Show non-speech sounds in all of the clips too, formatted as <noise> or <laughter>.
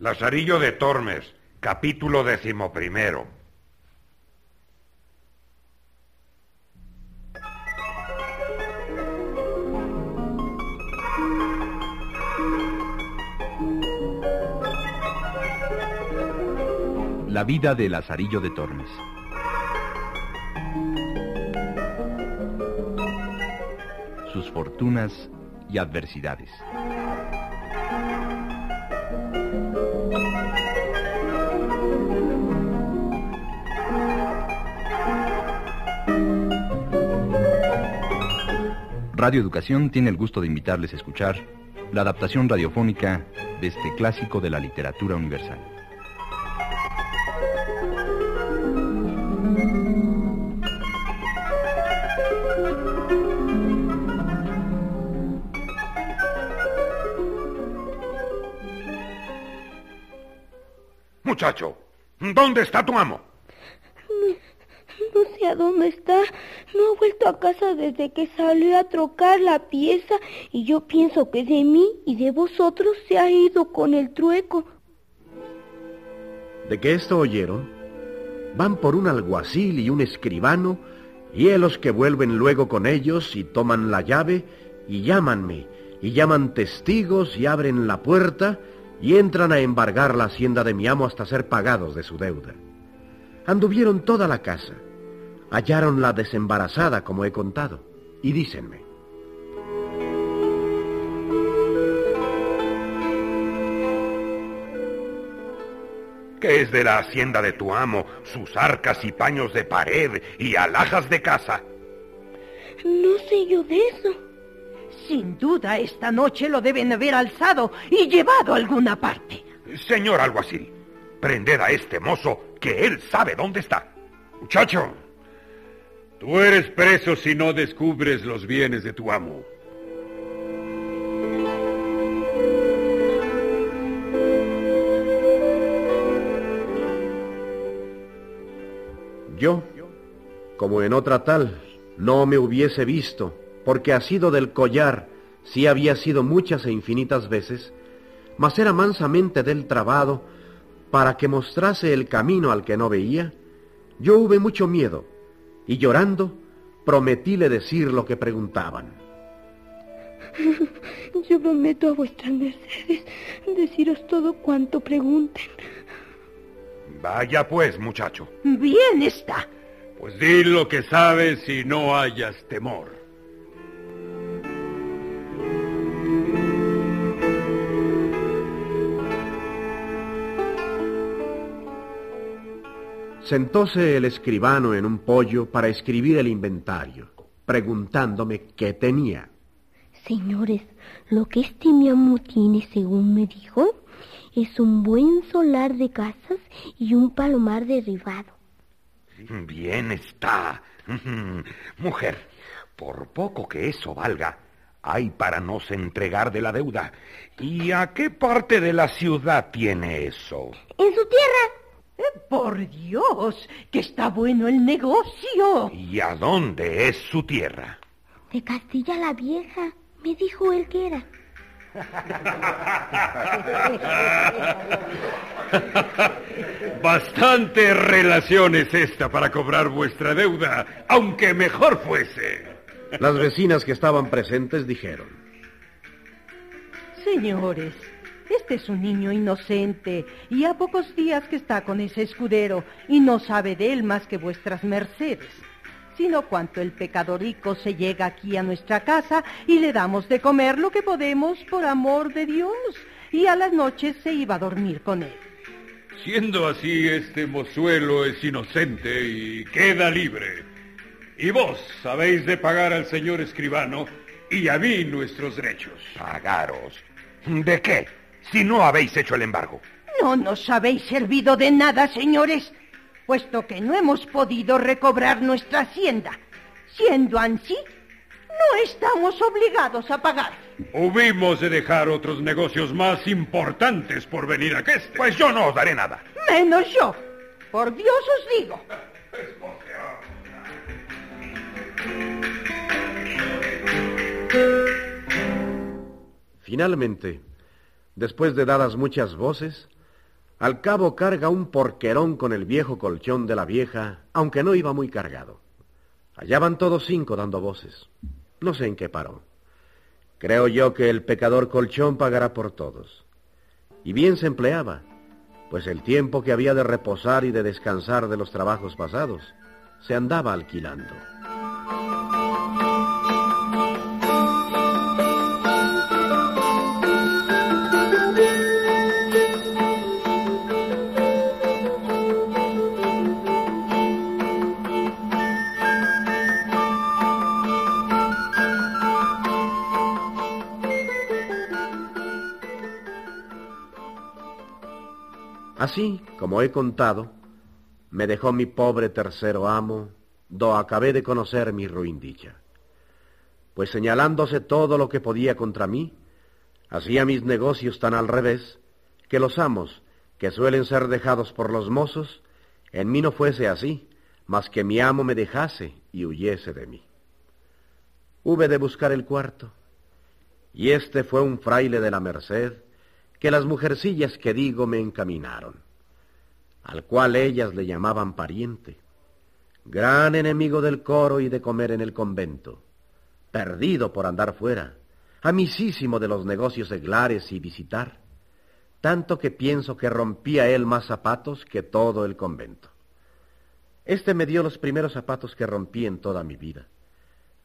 Lazarillo de Tormes, capítulo decimoprimero. La vida de Lazarillo de Tormes. Sus fortunas y adversidades. Radio Educación tiene el gusto de invitarles a escuchar la adaptación radiofónica de este clásico de la literatura universal. Muchacho, ¿dónde está tu amo? Dónde está. No ha vuelto a casa desde que salió a trocar la pieza y yo pienso que de mí y de vosotros se ha ido con el trueco. ¿De qué esto oyeron? Van por un alguacil y un escribano, y los que vuelven luego con ellos y toman la llave y llámanme, y llaman testigos y abren la puerta y entran a embargar la hacienda de mi amo hasta ser pagados de su deuda. Anduvieron toda la casa, hallaronla desembarazada como he contado, y dícenme, ¿Qué es de la hacienda de tu amo, sus arcas y paños de pared y alhajas de casa? No sé yo de eso. Sin duda, esta noche lo deben haber alzado y llevado a alguna parte. Señor alguacil, prended a este mozo que él sabe dónde está. Muchacho, tú eres preso si no descubres los bienes de tu amo. yo, como en otra tal, no me hubiese visto, porque ha sido del collar, sí había sido muchas e infinitas veces, mas era mansamente del trabado, para que mostrase el camino al que no veía, yo hube mucho miedo, y llorando, prometíle decir lo que preguntaban. <laughs> Yo prometo a vuestras mercedes deciros todo cuanto pregunten. Vaya pues, muchacho. Bien está. Pues di lo que sabes y no hayas temor. Sentóse el escribano en un pollo para escribir el inventario, preguntándome qué tenía. Señores, lo que este mi amo tiene, según me dijo, es un buen solar de casas y un palomar derribado. Bien está. <laughs> Mujer, por poco que eso valga, hay para nos entregar de la deuda. ¿Y a qué parte de la ciudad tiene eso? En su tierra. Eh, por Dios, que está bueno el negocio. ¿Y a dónde es su tierra? De Castilla la Vieja, me dijo él que era. <laughs> Bastante relación es esta para cobrar vuestra deuda, aunque mejor fuese. Las vecinas que estaban presentes dijeron, Señores, este es un niño inocente y a pocos días que está con ese escudero y no sabe de él más que vuestras mercedes, sino cuanto el pecadorico se llega aquí a nuestra casa y le damos de comer lo que podemos por amor de Dios y a las noches se iba a dormir con él. Siendo así, este mozuelo es inocente y queda libre. Y vos habéis de pagar al señor escribano y a mí nuestros derechos. Pagaros. ¿De qué? Si no habéis hecho el embargo. No nos habéis servido de nada, señores, puesto que no hemos podido recobrar nuestra hacienda. Siendo así, no estamos obligados a pagar. Hubimos de dejar otros negocios más importantes por venir a este. Pues yo no os daré nada. Menos yo. Por Dios os digo. Finalmente, después de dadas muchas voces, Al cabo carga un porquerón con el viejo colchón de la vieja, aunque no iba muy cargado. Allá van todos cinco dando voces. No sé en qué paró. Creo yo que el pecador colchón pagará por todos. Y bien se empleaba, pues el tiempo que había de reposar y de descansar de los trabajos pasados se andaba alquilando. Así, como he contado, me dejó mi pobre tercero amo, do acabé de conocer mi ruin dicha. Pues señalándose todo lo que podía contra mí, hacía mis negocios tan al revés, que los amos, que suelen ser dejados por los mozos, en mí no fuese así, mas que mi amo me dejase y huyese de mí. Hube de buscar el cuarto, y este fue un fraile de la merced, que las mujercillas que digo me encaminaron, al cual ellas le llamaban pariente, gran enemigo del coro y de comer en el convento, perdido por andar fuera, amisísimo de los negocios seglares y visitar, tanto que pienso que rompía él más zapatos que todo el convento. Este me dio los primeros zapatos que rompí en toda mi vida,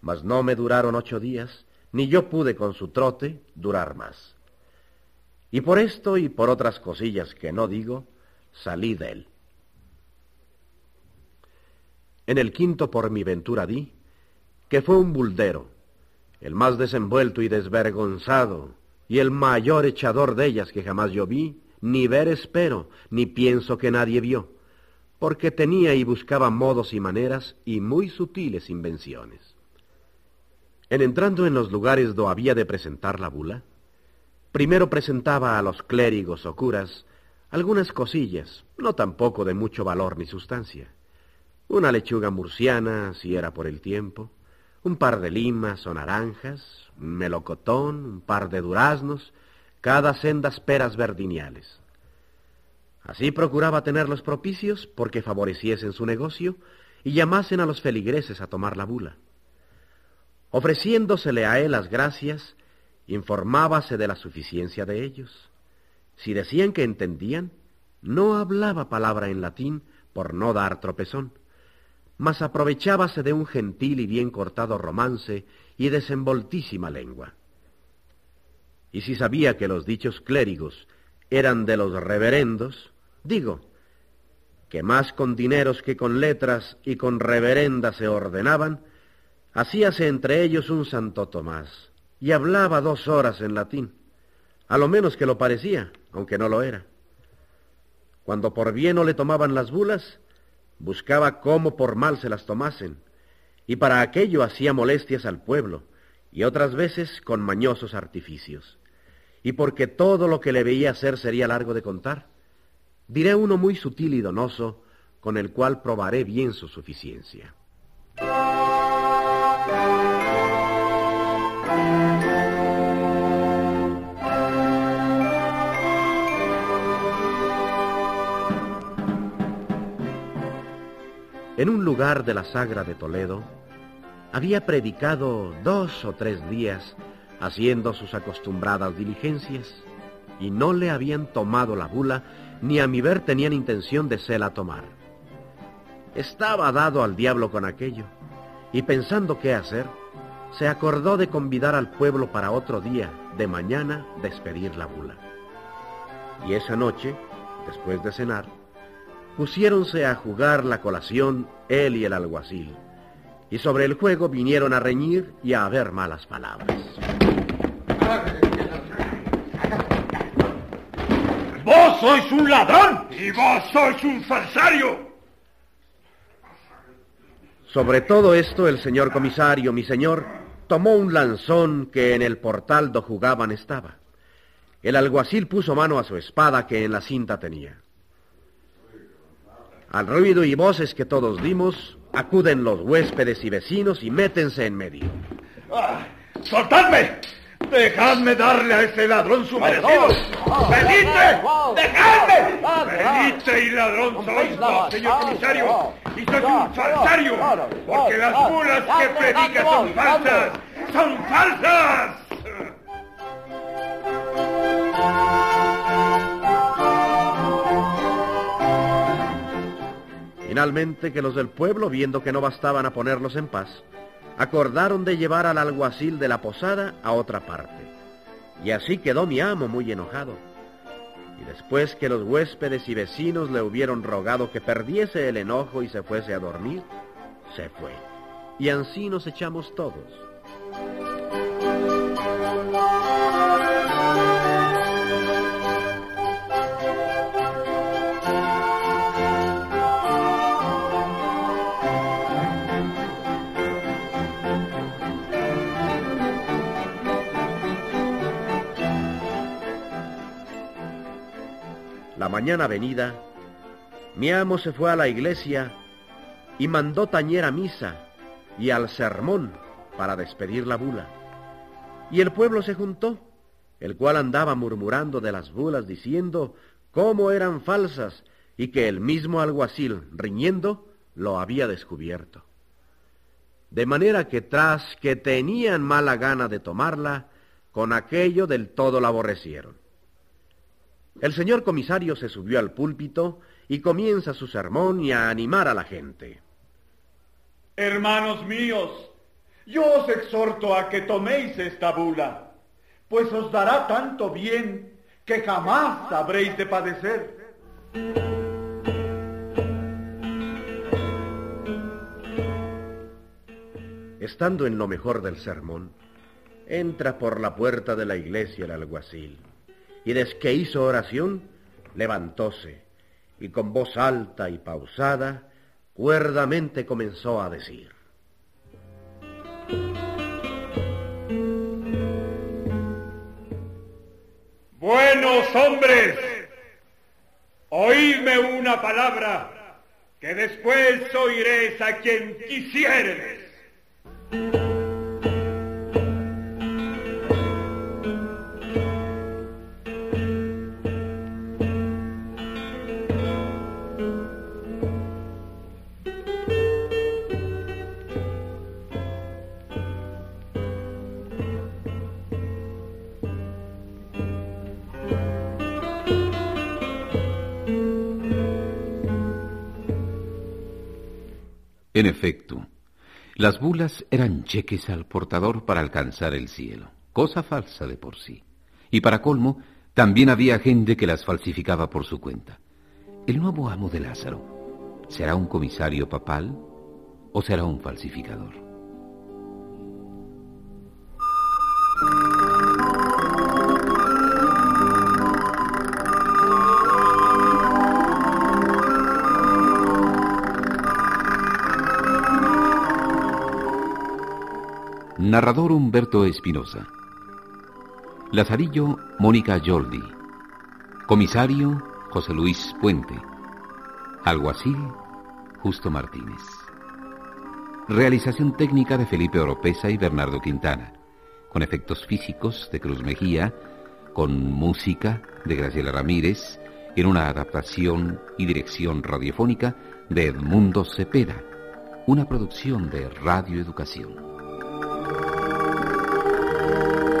mas no me duraron ocho días, ni yo pude con su trote durar más. Y por esto y por otras cosillas que no digo, salí de él. En el quinto por mi ventura di, que fue un buldero, el más desenvuelto y desvergonzado, y el mayor echador de ellas que jamás yo vi, ni ver espero, ni pienso que nadie vio, porque tenía y buscaba modos y maneras y muy sutiles invenciones. En entrando en los lugares do había de presentar la bula, Primero presentaba a los clérigos o curas algunas cosillas, no tampoco de mucho valor ni sustancia. Una lechuga murciana, si era por el tiempo, un par de limas o naranjas, un melocotón, un par de duraznos, cada sendas peras verdiniales. Así procuraba tenerlos propicios porque favoreciesen su negocio y llamasen a los feligreses a tomar la bula. Ofreciéndosele a él las gracias, informábase de la suficiencia de ellos. Si decían que entendían, no hablaba palabra en latín por no dar tropezón, mas aprovechábase de un gentil y bien cortado romance y desenvoltísima lengua. Y si sabía que los dichos clérigos eran de los reverendos, digo, que más con dineros que con letras y con reverendas se ordenaban, hacíase entre ellos un Santo Tomás, y hablaba dos horas en latín, a lo menos que lo parecía, aunque no lo era. Cuando por bien no le tomaban las bulas, buscaba cómo por mal se las tomasen, y para aquello hacía molestias al pueblo, y otras veces con mañosos artificios. Y porque todo lo que le veía hacer sería largo de contar, diré uno muy sutil y donoso, con el cual probaré bien su suficiencia. En un lugar de la Sagra de Toledo, había predicado dos o tres días haciendo sus acostumbradas diligencias y no le habían tomado la bula ni a mi ver tenían intención de se la tomar. Estaba dado al diablo con aquello y pensando qué hacer, se acordó de convidar al pueblo para otro día, de mañana, despedir la bula. Y esa noche, después de cenar, pusiéronse a jugar la colación él y el alguacil, y sobre el juego vinieron a reñir y a haber malas palabras. ¡Vos sois un ladrón! ¡Y vos sois un falsario! Sobre todo esto, el señor comisario, mi señor, tomó un lanzón que en el portal do jugaban estaba. El alguacil puso mano a su espada que en la cinta tenía. Al ruido y voces que todos dimos, acuden los huéspedes y vecinos y métense en medio. Ah, ¡Soltadme! ¡Dejadme darle a ese ladrón su merecido! ¡Venidme! ¡Dejadme! Buitre y ladrón sois vos, señor comisario. Y soy un falsario. Porque las bulas que predica son falsas. ¡Son falsas! Finalmente que los del pueblo, viendo que no bastaban a ponerlos en paz, acordaron de llevar al alguacil de la posada a otra parte. Y así quedó mi amo muy enojado. Y después que los huéspedes y vecinos le hubieron rogado que perdiese el enojo y se fuese a dormir, se fue. Y así nos echamos todos. Mañana venida, mi amo se fue a la iglesia y mandó tañer a misa y al sermón para despedir la bula. Y el pueblo se juntó, el cual andaba murmurando de las bulas diciendo cómo eran falsas y que el mismo alguacil, riñendo, lo había descubierto. De manera que tras que tenían mala gana de tomarla, con aquello del todo la aborrecieron. El señor comisario se subió al púlpito y comienza su sermón y a animar a la gente. Hermanos míos, yo os exhorto a que toméis esta bula, pues os dará tanto bien que jamás habréis de padecer. Estando en lo mejor del sermón, entra por la puerta de la iglesia el alguacil y desde que hizo oración, levantóse y con voz alta y pausada, cuerdamente comenzó a decir. Buenos hombres, oídme una palabra, que después oiréis a quien quisiéredes. En efecto, las bulas eran cheques al portador para alcanzar el cielo, cosa falsa de por sí. Y para colmo, también había gente que las falsificaba por su cuenta. El nuevo amo de Lázaro, ¿será un comisario papal o será un falsificador? Narrador Humberto Espinosa. Lazarillo Mónica Jordi. Comisario José Luis Puente. Alguacil Justo Martínez. Realización técnica de Felipe Oropesa y Bernardo Quintana. Con efectos físicos de Cruz Mejía. Con música de Graciela Ramírez. En una adaptación y dirección radiofónica de Edmundo Cepeda. Una producción de Radio Educación. Thank you.